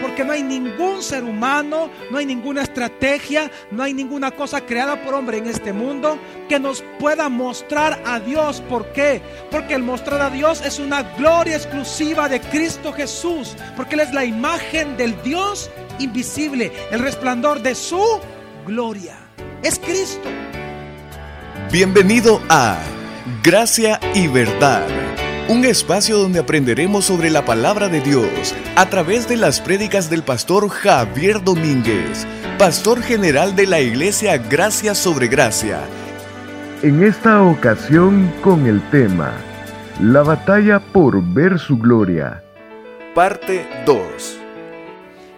Porque no hay ningún ser humano, no hay ninguna estrategia, no hay ninguna cosa creada por hombre en este mundo que nos pueda mostrar a Dios. ¿Por qué? Porque el mostrar a Dios es una gloria exclusiva de Cristo Jesús. Porque Él es la imagen del Dios invisible, el resplandor de su gloria. Es Cristo. Bienvenido a Gracia y Verdad, un espacio donde aprenderemos sobre la palabra de Dios a través de las prédicas del pastor Javier Domínguez, pastor general de la iglesia Gracia sobre Gracia. En esta ocasión con el tema, la batalla por ver su gloria. Parte 2.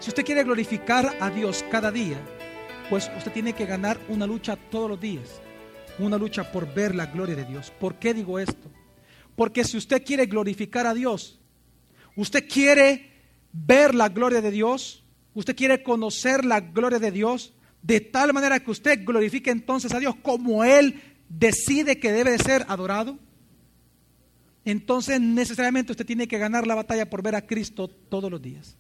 Si usted quiere glorificar a Dios cada día, pues usted tiene que ganar una lucha todos los días una lucha por ver la gloria de Dios. ¿Por qué digo esto? Porque si usted quiere glorificar a Dios, usted quiere ver la gloria de Dios, usted quiere conocer la gloria de Dios, de tal manera que usted glorifique entonces a Dios como Él decide que debe de ser adorado, entonces necesariamente usted tiene que ganar la batalla por ver a Cristo todos los días.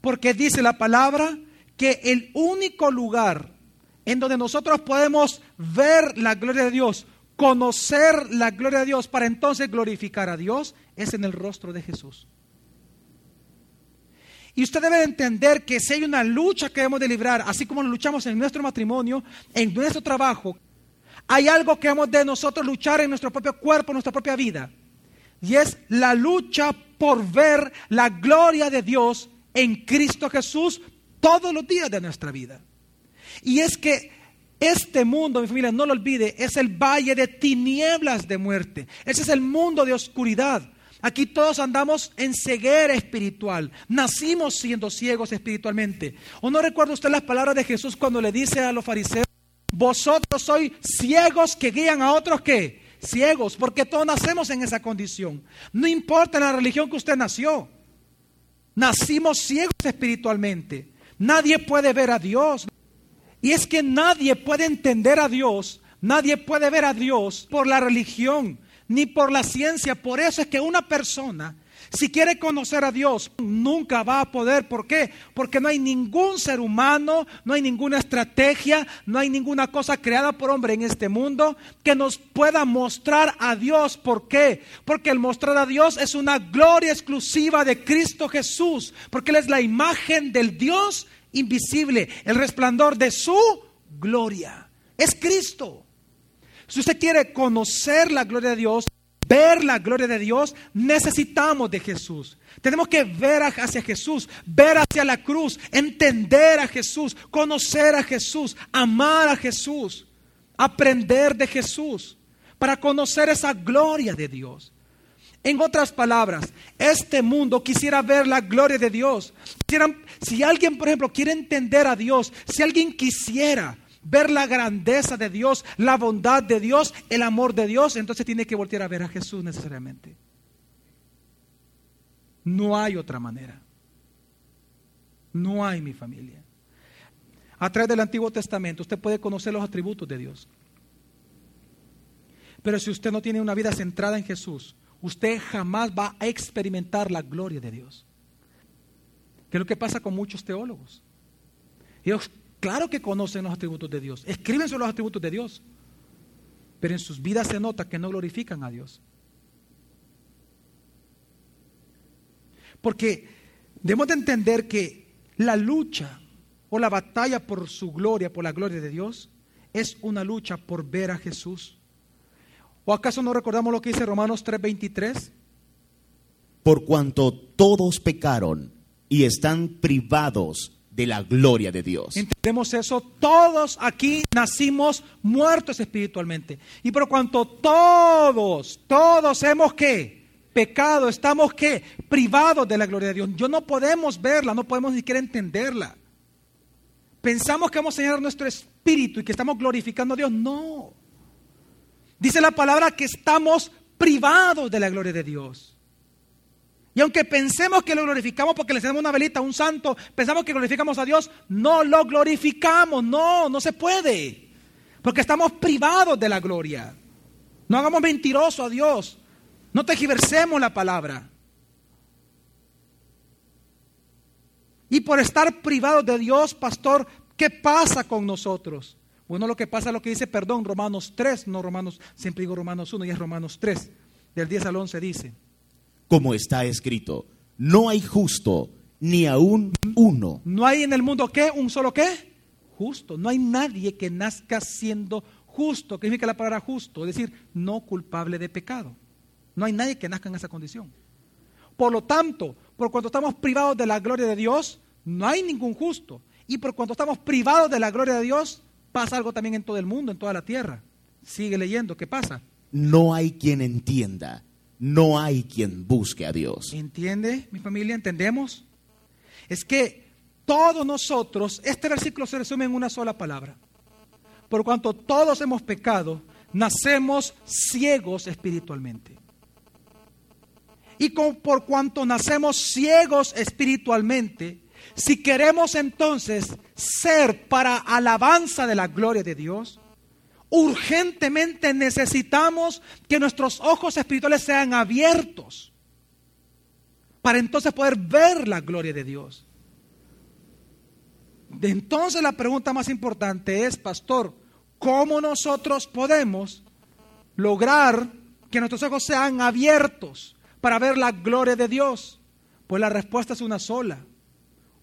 Porque dice la palabra que el único lugar en donde nosotros podemos ver la gloria de Dios, conocer la gloria de Dios para entonces glorificar a Dios, es en el rostro de Jesús. Y usted debe entender que si hay una lucha que debemos de librar, así como luchamos en nuestro matrimonio, en nuestro trabajo, hay algo que hemos de nosotros luchar en nuestro propio cuerpo, en nuestra propia vida. Y es la lucha por ver la gloria de Dios en Cristo Jesús todos los días de nuestra vida. Y es que este mundo, mi familia, no lo olvide, es el valle de tinieblas de muerte. Ese es el mundo de oscuridad. Aquí todos andamos en ceguera espiritual. Nacimos siendo ciegos espiritualmente. ¿O no recuerda usted las palabras de Jesús cuando le dice a los fariseos, vosotros sois ciegos que guían a otros que ciegos, porque todos nacemos en esa condición. No importa la religión que usted nació. Nacimos ciegos espiritualmente. Nadie puede ver a Dios. Y es que nadie puede entender a Dios, nadie puede ver a Dios por la religión ni por la ciencia. Por eso es que una persona, si quiere conocer a Dios, nunca va a poder. ¿Por qué? Porque no hay ningún ser humano, no hay ninguna estrategia, no hay ninguna cosa creada por hombre en este mundo que nos pueda mostrar a Dios. ¿Por qué? Porque el mostrar a Dios es una gloria exclusiva de Cristo Jesús, porque Él es la imagen del Dios invisible, el resplandor de su gloria. Es Cristo. Si usted quiere conocer la gloria de Dios, ver la gloria de Dios, necesitamos de Jesús. Tenemos que ver hacia Jesús, ver hacia la cruz, entender a Jesús, conocer a Jesús, amar a Jesús, aprender de Jesús, para conocer esa gloria de Dios. En otras palabras, este mundo quisiera ver la gloria de Dios. Si alguien, por ejemplo, quiere entender a Dios, si alguien quisiera ver la grandeza de Dios, la bondad de Dios, el amor de Dios, entonces tiene que voltear a ver a Jesús necesariamente. No hay otra manera. No hay mi familia. A través del Antiguo Testamento usted puede conocer los atributos de Dios. Pero si usted no tiene una vida centrada en Jesús, usted jamás va a experimentar la gloria de Dios. ¿Qué es lo que pasa con muchos teólogos? Ellos, claro que conocen los atributos de Dios, escriben sobre los atributos de Dios, pero en sus vidas se nota que no glorifican a Dios. Porque debemos de entender que la lucha o la batalla por su gloria, por la gloria de Dios, es una lucha por ver a Jesús. ¿O acaso no recordamos lo que dice Romanos 3:23? Por cuanto todos pecaron y están privados de la gloria de Dios. Entendemos eso, todos aquí nacimos muertos espiritualmente. Y por cuanto todos, todos hemos que pecado, estamos que privados de la gloria de Dios. Yo no podemos verla, no podemos ni siquiera entenderla. Pensamos que vamos a nuestro espíritu y que estamos glorificando a Dios. No. Dice la palabra que estamos privados de la gloria de Dios. Y aunque pensemos que lo glorificamos porque le hacemos una velita a un santo, pensamos que glorificamos a Dios, no lo glorificamos, no, no se puede. Porque estamos privados de la gloria. No hagamos mentiroso a Dios. No tejiversemos la palabra. Y por estar privados de Dios, pastor, ¿qué pasa con nosotros? Bueno, lo que pasa es lo que dice, perdón, Romanos 3, no Romanos, siempre digo Romanos 1 y es Romanos 3, del 10 al 11 dice. Como está escrito, no hay justo ni aún uno. No hay en el mundo qué, un solo qué, justo. No hay nadie que nazca siendo justo, que significa la palabra justo, es decir, no culpable de pecado. No hay nadie que nazca en esa condición. Por lo tanto, por cuanto estamos privados de la gloria de Dios, no hay ningún justo. Y por cuanto estamos privados de la gloria de Dios, pasa algo también en todo el mundo, en toda la tierra. Sigue leyendo, ¿qué pasa? No hay quien entienda, no hay quien busque a Dios. ¿Entiende, mi familia? ¿Entendemos? Es que todos nosotros, este versículo se resume en una sola palabra. Por cuanto todos hemos pecado, nacemos ciegos espiritualmente. Y por cuanto nacemos ciegos espiritualmente, si queremos entonces ser para alabanza de la gloria de Dios, urgentemente necesitamos que nuestros ojos espirituales sean abiertos para entonces poder ver la gloria de Dios. Entonces la pregunta más importante es, pastor, ¿cómo nosotros podemos lograr que nuestros ojos sean abiertos para ver la gloria de Dios? Pues la respuesta es una sola.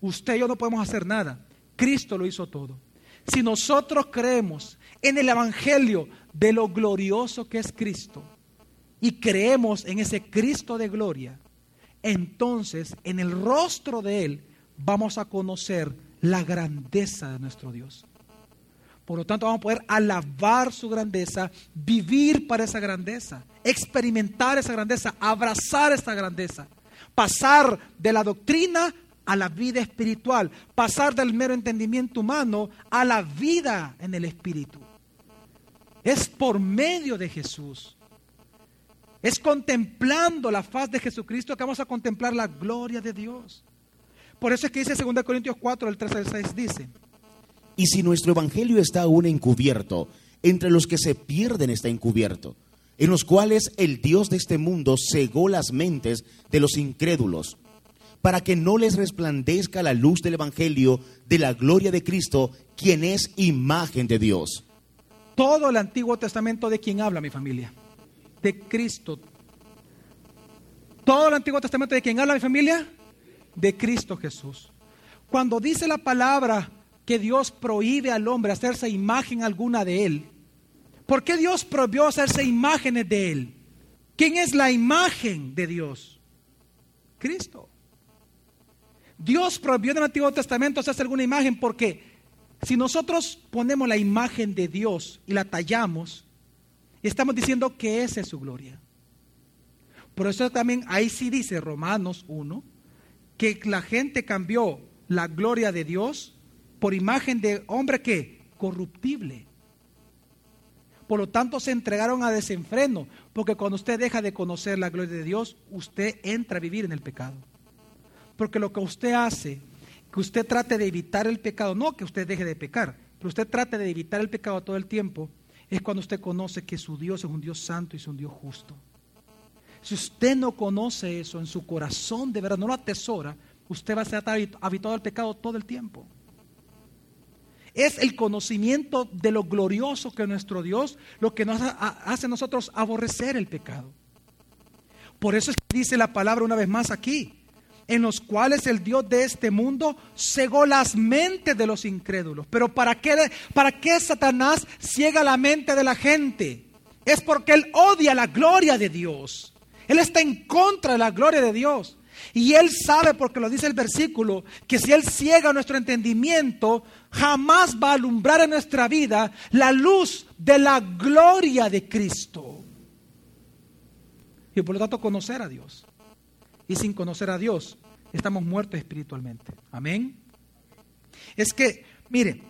Usted y yo no podemos hacer nada. Cristo lo hizo todo. Si nosotros creemos en el Evangelio de lo glorioso que es Cristo y creemos en ese Cristo de gloria, entonces en el rostro de Él vamos a conocer la grandeza de nuestro Dios. Por lo tanto, vamos a poder alabar su grandeza, vivir para esa grandeza, experimentar esa grandeza, abrazar esa grandeza, pasar de la doctrina a la vida espiritual, pasar del mero entendimiento humano a la vida en el espíritu. Es por medio de Jesús. Es contemplando la faz de Jesucristo que vamos a contemplar la gloria de Dios. Por eso es que dice 2 Corintios 4, el 13 al 6, dice. Y si nuestro evangelio está aún encubierto, entre los que se pierden está encubierto, en los cuales el Dios de este mundo cegó las mentes de los incrédulos, para que no les resplandezca la luz del evangelio de la gloria de Cristo, quien es imagen de Dios. Todo el Antiguo Testamento de quién habla mi familia? De Cristo. Todo el Antiguo Testamento de quién habla mi familia? de Cristo Jesús. Cuando dice la palabra que Dios prohíbe al hombre hacerse imagen alguna de Él, ¿por qué Dios prohibió hacerse imágenes de Él? ¿Quién es la imagen de Dios? Cristo. Dios prohibió en el Antiguo Testamento hacerse alguna imagen porque si nosotros ponemos la imagen de Dios y la tallamos, estamos diciendo que esa es su gloria. Por eso también ahí sí dice Romanos 1, que la gente cambió la gloria de Dios por imagen de hombre que corruptible. Por lo tanto, se entregaron a desenfreno, porque cuando usted deja de conocer la gloria de Dios, usted entra a vivir en el pecado. Porque lo que usted hace, que usted trate de evitar el pecado, no que usted deje de pecar, pero usted trate de evitar el pecado todo el tiempo, es cuando usted conoce que su Dios es un Dios santo y es un Dios justo. Si usted no conoce eso en su corazón, de verdad, no lo atesora, usted va a ser habituado al pecado todo el tiempo. Es el conocimiento de lo glorioso que es nuestro Dios lo que nos hace a nosotros aborrecer el pecado. Por eso es que dice la palabra una vez más aquí, en los cuales el Dios de este mundo cegó las mentes de los incrédulos. Pero ¿para qué, ¿para qué Satanás ciega la mente de la gente? Es porque él odia la gloria de Dios. Él está en contra de la gloria de Dios. Y Él sabe, porque lo dice el versículo, que si Él ciega nuestro entendimiento, jamás va a alumbrar en nuestra vida la luz de la gloria de Cristo. Y por lo tanto conocer a Dios. Y sin conocer a Dios, estamos muertos espiritualmente. Amén. Es que, mire,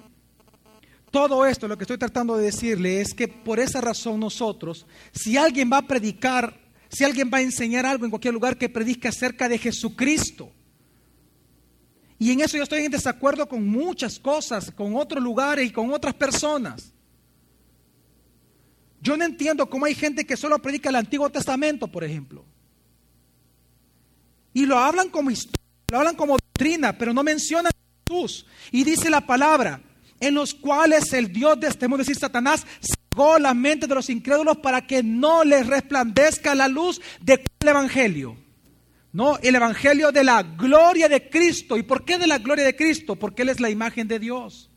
todo esto, lo que estoy tratando de decirle es que por esa razón nosotros, si alguien va a predicar si alguien va a enseñar algo en cualquier lugar que predique acerca de Jesucristo. Y en eso yo estoy en desacuerdo con muchas cosas, con otros lugares y con otras personas. Yo no entiendo cómo hay gente que solo predica el Antiguo Testamento, por ejemplo. Y lo hablan como historia, lo hablan como doctrina, pero no mencionan a Jesús. Y dice la palabra, en los cuales el Dios de este mundo, decir, Satanás, cegó la mente de los incrédulos para que no les resplandezca la luz de el Evangelio. No, el Evangelio de la gloria de Cristo. ¿Y por qué de la gloria de Cristo? Porque Él es la imagen de Dios.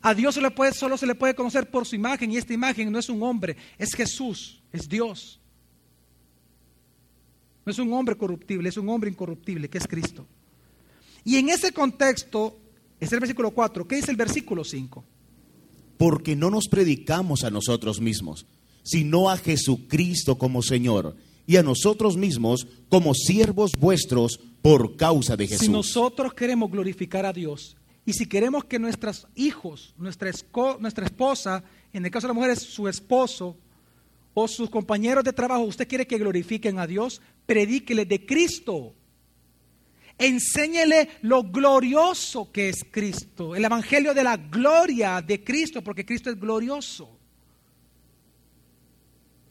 A Dios se le puede, solo se le puede conocer por su imagen y esta imagen no es un hombre, es Jesús, es Dios. No es un hombre corruptible, es un hombre incorruptible, que es Cristo. Y en ese contexto, es el versículo 4, ¿qué dice el versículo 5? Porque no nos predicamos a nosotros mismos, sino a Jesucristo como Señor y a nosotros mismos como siervos vuestros por causa de Jesús. Si nosotros queremos glorificar a Dios y si queremos que nuestros hijos, nuestra, nuestra esposa, en el caso de la mujer es su esposo, o sus compañeros de trabajo, usted quiere que glorifiquen a Dios, predíquele de Cristo. Enséñele lo glorioso que es Cristo, el evangelio de la gloria de Cristo, porque Cristo es glorioso.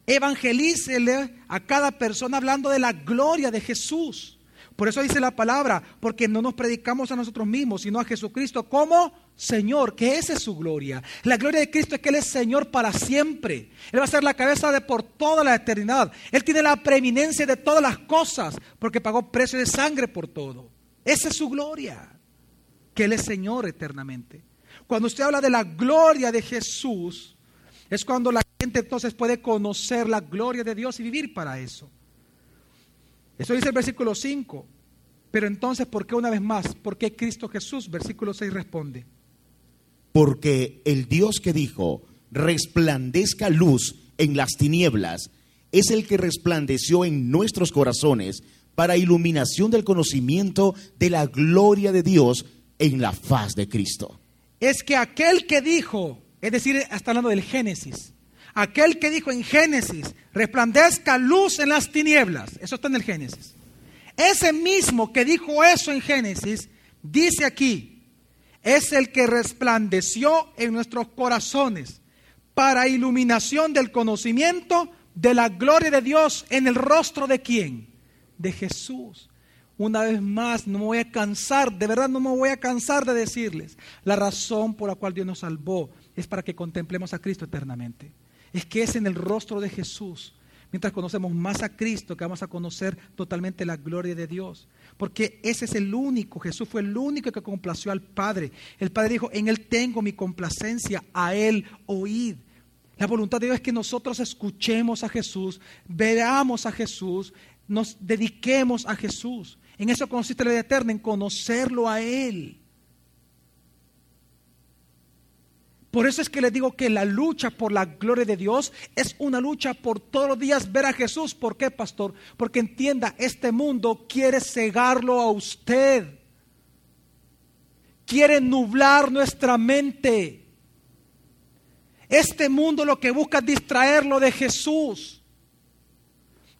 Evangelícele a cada persona hablando de la gloria de Jesús. Por eso dice la palabra, porque no nos predicamos a nosotros mismos, sino a Jesucristo como Señor, que esa es su gloria. La gloria de Cristo es que Él es Señor para siempre. Él va a ser la cabeza de por toda la eternidad. Él tiene la preeminencia de todas las cosas, porque pagó precio de sangre por todo. Esa es su gloria, que Él es Señor eternamente. Cuando usted habla de la gloria de Jesús, es cuando la gente entonces puede conocer la gloria de Dios y vivir para eso. Eso dice el versículo 5. Pero entonces, ¿por qué una vez más? ¿Por qué Cristo Jesús? Versículo 6 responde. Porque el Dios que dijo, resplandezca luz en las tinieblas, es el que resplandeció en nuestros corazones para iluminación del conocimiento de la gloria de Dios en la faz de Cristo. Es que aquel que dijo, es decir, está hablando del Génesis, aquel que dijo en Génesis, resplandezca luz en las tinieblas, eso está en el Génesis. Ese mismo que dijo eso en Génesis, dice aquí, es el que resplandeció en nuestros corazones para iluminación del conocimiento de la gloria de Dios en el rostro de quién? De Jesús. Una vez más, no me voy a cansar, de verdad no me voy a cansar de decirles, la razón por la cual Dios nos salvó es para que contemplemos a Cristo eternamente es que es en el rostro de Jesús. Mientras conocemos más a Cristo, que vamos a conocer totalmente la gloria de Dios. Porque ese es el único, Jesús fue el único que complació al Padre. El Padre dijo, en Él tengo mi complacencia, a Él oíd. La voluntad de Dios es que nosotros escuchemos a Jesús, veamos a Jesús, nos dediquemos a Jesús. En eso consiste la vida eterna, en conocerlo a Él. Por eso es que les digo que la lucha por la gloria de Dios es una lucha por todos los días ver a Jesús. ¿Por qué, pastor? Porque entienda, este mundo quiere cegarlo a usted. Quiere nublar nuestra mente. Este mundo lo que busca es distraerlo de Jesús.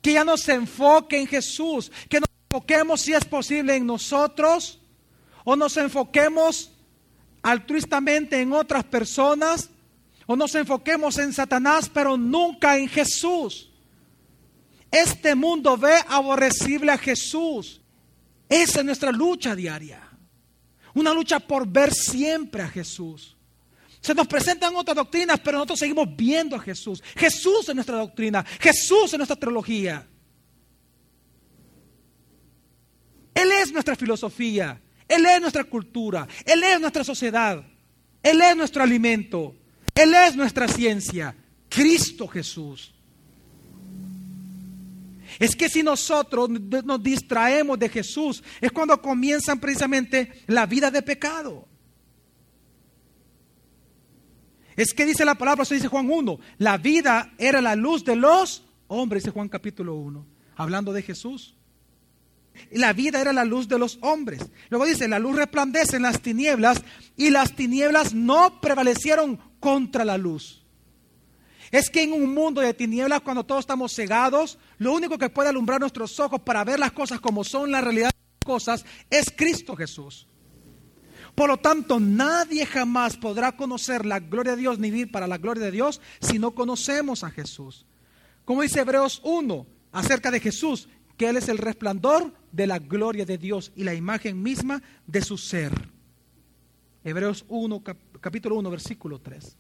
Que ya no se enfoque en Jesús. Que nos enfoquemos si es posible en nosotros. O nos enfoquemos altruistamente en otras personas o nos enfoquemos en Satanás, pero nunca en Jesús. Este mundo ve aborrecible a Jesús. Esa es nuestra lucha diaria. Una lucha por ver siempre a Jesús. Se nos presentan otras doctrinas, pero nosotros seguimos viendo a Jesús. Jesús es nuestra doctrina, Jesús es nuestra teología. Él es nuestra filosofía. Él es nuestra cultura, Él es nuestra sociedad, Él es nuestro alimento, Él es nuestra ciencia, Cristo Jesús. Es que si nosotros nos distraemos de Jesús, es cuando comienzan precisamente la vida de pecado. Es que dice la palabra, eso dice Juan 1, la vida era la luz de los hombres, dice Juan capítulo 1, hablando de Jesús. La vida era la luz de los hombres. Luego dice, la luz resplandece en las tinieblas y las tinieblas no prevalecieron contra la luz. Es que en un mundo de tinieblas, cuando todos estamos cegados, lo único que puede alumbrar nuestros ojos para ver las cosas como son la realidad de las cosas es Cristo Jesús. Por lo tanto, nadie jamás podrá conocer la gloria de Dios ni vivir para la gloria de Dios si no conocemos a Jesús. Como dice Hebreos 1 acerca de Jesús, que Él es el resplandor de la gloria de Dios y la imagen misma de su ser. Hebreos 1, capítulo 1, versículo 3.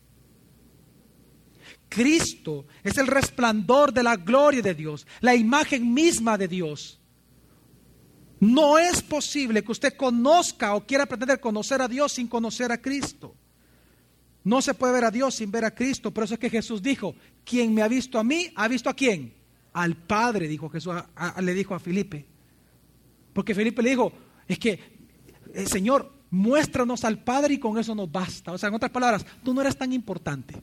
Cristo es el resplandor de la gloria de Dios, la imagen misma de Dios. No es posible que usted conozca o quiera pretender conocer a Dios sin conocer a Cristo. No se puede ver a Dios sin ver a Cristo. Por eso es que Jesús dijo, quien me ha visto a mí, ha visto a quién? Al Padre, dijo Jesús, le dijo a Felipe. Porque Felipe le dijo, es que, eh, Señor, muéstranos al Padre y con eso nos basta. O sea, en otras palabras, tú no eres tan importante.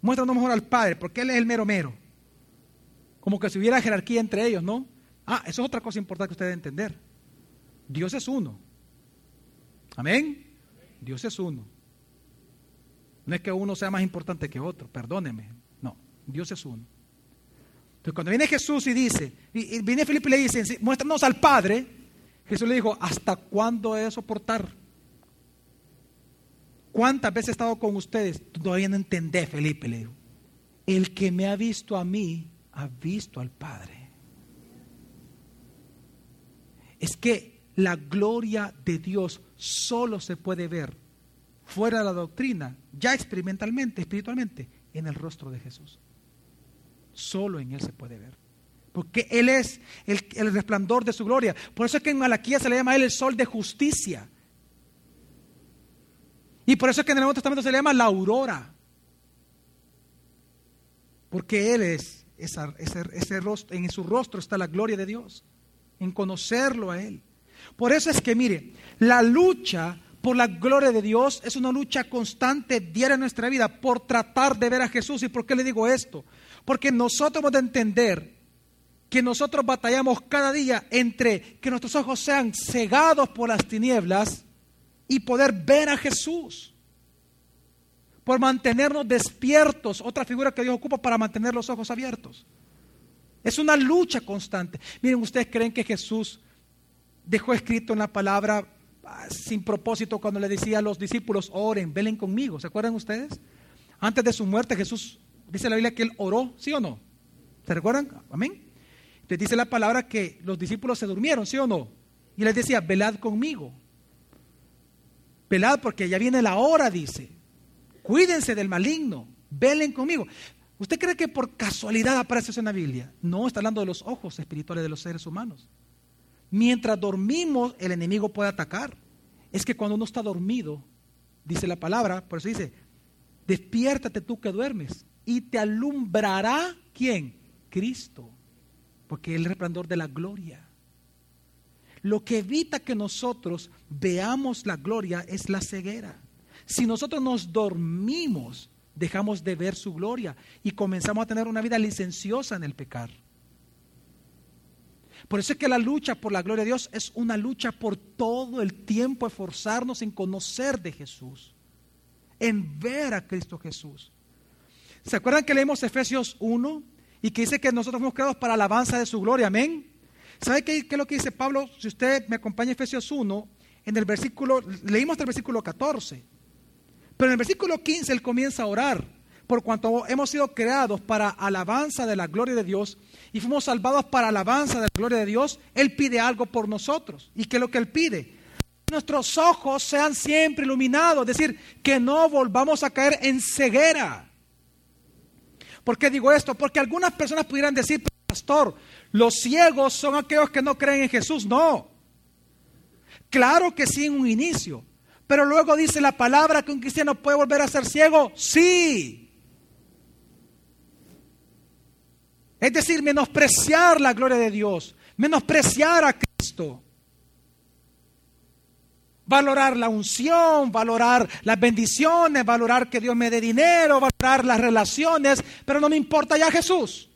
Muéstranos mejor al Padre, porque Él es el mero mero. Como que si hubiera jerarquía entre ellos, ¿no? Ah, eso es otra cosa importante que usted debe entender. Dios es uno. Amén. Dios es uno. No es que uno sea más importante que otro, perdóneme. No, Dios es uno. Entonces cuando viene Jesús y dice, y viene Felipe y le dice, muéstranos al Padre, Jesús le dijo, ¿hasta cuándo he de soportar? ¿Cuántas veces he estado con ustedes? Todavía no entendés, Felipe, le dijo. El que me ha visto a mí, ha visto al Padre. Es que la gloria de Dios solo se puede ver fuera de la doctrina, ya experimentalmente, espiritualmente, en el rostro de Jesús. Solo en Él se puede ver. Porque Él es el, resplandor de su gloria. Por eso es que en Malaquía se le llama a Él el sol de justicia. Y por eso es que en el Nuevo Testamento se le llama la aurora. Porque Él es, ese rostro, en su rostro está la gloria de Dios. En conocerlo a Él. Por eso es que, mire, la lucha por la gloria de Dios es una lucha constante diaria en nuestra vida por tratar de ver a Jesús. ¿Y por qué le digo esto? Porque nosotros hemos de entender que nosotros batallamos cada día entre que nuestros ojos sean cegados por las tinieblas y poder ver a Jesús. Por mantenernos despiertos, otra figura que Dios ocupa para mantener los ojos abiertos. Es una lucha constante. Miren, ustedes creen que Jesús dejó escrito en la palabra sin propósito cuando le decía a los discípulos, oren, velen conmigo. ¿Se acuerdan ustedes? Antes de su muerte Jesús, dice la Biblia que él oró, ¿sí o no? ¿Se recuerdan? Amén. Entonces dice la palabra que los discípulos se durmieron, ¿sí o no? Y les decía, velad conmigo. Velad porque ya viene la hora, dice. Cuídense del maligno, velen conmigo. ¿Usted cree que por casualidad aparece eso en la Biblia? No, está hablando de los ojos espirituales de los seres humanos. Mientras dormimos, el enemigo puede atacar. Es que cuando uno está dormido, dice la palabra, por eso dice, despiértate tú que duermes y te alumbrará quién? Cristo, porque es el resplandor de la gloria. Lo que evita que nosotros veamos la gloria es la ceguera. Si nosotros nos dormimos, dejamos de ver su gloria y comenzamos a tener una vida licenciosa en el pecar. Por eso es que la lucha por la gloria de Dios es una lucha por todo el tiempo esforzarnos en conocer de Jesús, en ver a Cristo Jesús. ¿Se acuerdan que leemos Efesios 1 y que dice que nosotros fuimos creados para alabanza de su gloria? Amén. ¿Sabe qué, es lo que dice Pablo? Si usted me acompaña Efesios 1, en el versículo, leímos el versículo 14, pero en el versículo 15 él comienza a orar, por cuanto hemos sido creados para alabanza de la gloria de Dios y fuimos salvados para alabanza de la gloria de Dios, Él pide algo por nosotros. ¿Y qué es lo que Él pide? Nuestros ojos sean siempre iluminados, es decir, que no volvamos a caer en ceguera. ¿Por qué digo esto? Porque algunas personas pudieran decir, pastor, los ciegos son aquellos que no creen en Jesús. No. Claro que sí en un inicio. Pero luego dice la palabra que un cristiano puede volver a ser ciego. Sí. Es decir, menospreciar la gloria de Dios, menospreciar a Cristo. Valorar la unción, valorar las bendiciones, valorar que Dios me dé dinero, valorar las relaciones, pero no me importa ya Jesús.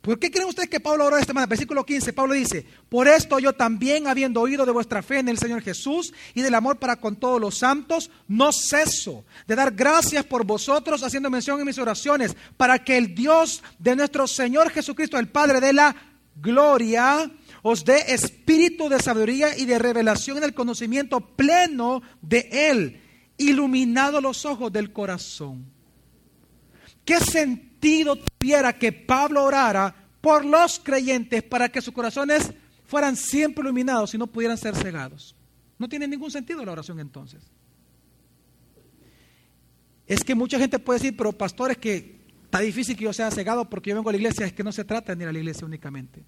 ¿Por qué creen ustedes que Pablo oró esta manera? Versículo 15, Pablo dice, por esto yo también, habiendo oído de vuestra fe en el Señor Jesús y del amor para con todos los santos, no ceso de dar gracias por vosotros, haciendo mención en mis oraciones, para que el Dios de nuestro Señor Jesucristo, el Padre de la gloria, os dé espíritu de sabiduría y de revelación en el conocimiento pleno de Él, iluminado los ojos del corazón ¿qué sentido tuviera que Pablo orara por los creyentes para que sus corazones fueran siempre iluminados y no pudieran ser cegados? No tiene ningún sentido la oración entonces. Es que mucha gente puede decir, pero pastores, que está difícil que yo sea cegado porque yo vengo a la iglesia. Es que no se trata de ir a la iglesia únicamente.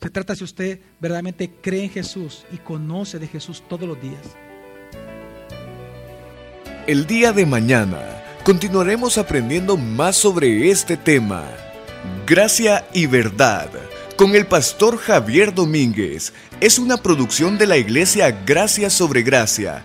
Se trata si usted verdaderamente cree en Jesús y conoce de Jesús todos los días. El día de mañana continuaremos aprendiendo más sobre este tema. Gracia y verdad con el pastor Javier Domínguez. Es una producción de la iglesia Gracia sobre Gracia.